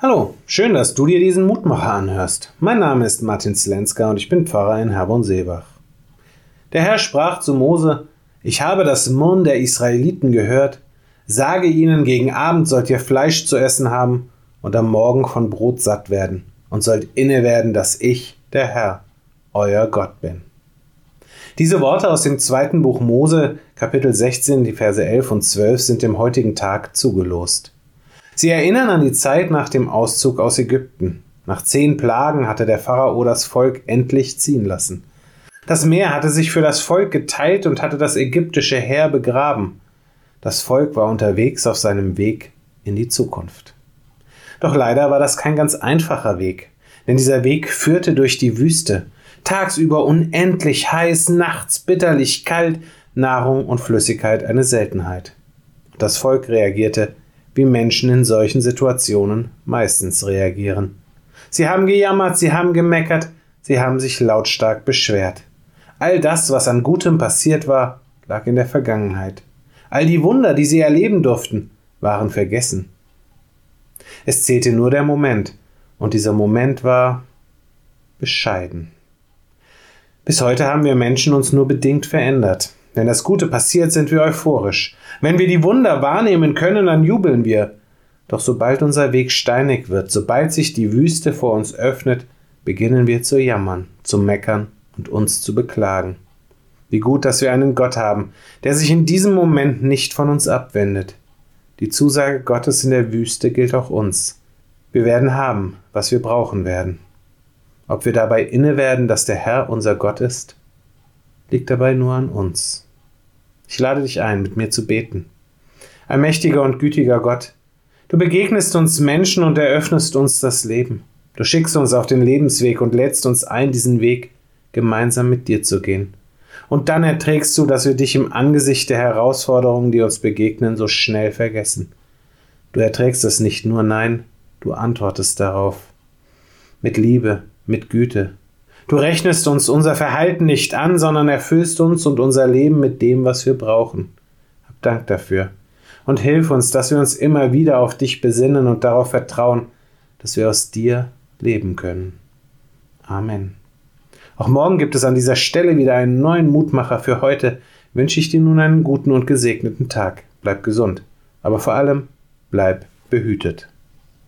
Hallo, schön, dass du dir diesen Mutmacher anhörst. Mein Name ist Martin Slenska und ich bin Pfarrer in Herborn-Seebach. Der Herr sprach zu Mose: Ich habe das Murren der Israeliten gehört. Sage ihnen, gegen Abend sollt ihr Fleisch zu essen haben und am Morgen von Brot satt werden und sollt inne werden, dass ich, der Herr, euer Gott bin. Diese Worte aus dem zweiten Buch Mose, Kapitel 16, die Verse 11 und 12 sind dem heutigen Tag zugelost. Sie erinnern an die Zeit nach dem Auszug aus Ägypten. Nach zehn Plagen hatte der Pharao das Volk endlich ziehen lassen. Das Meer hatte sich für das Volk geteilt und hatte das ägyptische Heer begraben. Das Volk war unterwegs auf seinem Weg in die Zukunft. Doch leider war das kein ganz einfacher Weg, denn dieser Weg führte durch die Wüste, tagsüber unendlich heiß, nachts bitterlich kalt, Nahrung und Flüssigkeit eine Seltenheit. Das Volk reagierte wie Menschen in solchen Situationen meistens reagieren. Sie haben gejammert, sie haben gemeckert, sie haben sich lautstark beschwert. All das, was an Gutem passiert war, lag in der Vergangenheit. All die Wunder, die sie erleben durften, waren vergessen. Es zählte nur der Moment, und dieser Moment war bescheiden. Bis heute haben wir Menschen uns nur bedingt verändert. Wenn das Gute passiert, sind wir euphorisch. Wenn wir die Wunder wahrnehmen können, dann jubeln wir. Doch sobald unser Weg steinig wird, sobald sich die Wüste vor uns öffnet, beginnen wir zu jammern, zu meckern und uns zu beklagen. Wie gut, dass wir einen Gott haben, der sich in diesem Moment nicht von uns abwendet. Die Zusage Gottes in der Wüste gilt auch uns. Wir werden haben, was wir brauchen werden. Ob wir dabei inne werden, dass der Herr unser Gott ist, liegt dabei nur an uns. Ich lade dich ein, mit mir zu beten. Allmächtiger und gütiger Gott, du begegnest uns Menschen und eröffnest uns das Leben. Du schickst uns auf den Lebensweg und lädst uns ein, diesen Weg gemeinsam mit dir zu gehen. Und dann erträgst du, dass wir dich im Angesicht der Herausforderungen, die uns begegnen, so schnell vergessen. Du erträgst es nicht nur, nein, du antwortest darauf. Mit Liebe, mit Güte, Du rechnest uns unser Verhalten nicht an, sondern erfüllst uns und unser Leben mit dem, was wir brauchen. Hab Dank dafür. Und hilf uns, dass wir uns immer wieder auf dich besinnen und darauf vertrauen, dass wir aus dir leben können. Amen. Auch morgen gibt es an dieser Stelle wieder einen neuen Mutmacher für heute. Wünsche ich dir nun einen guten und gesegneten Tag. Bleib gesund, aber vor allem bleib behütet.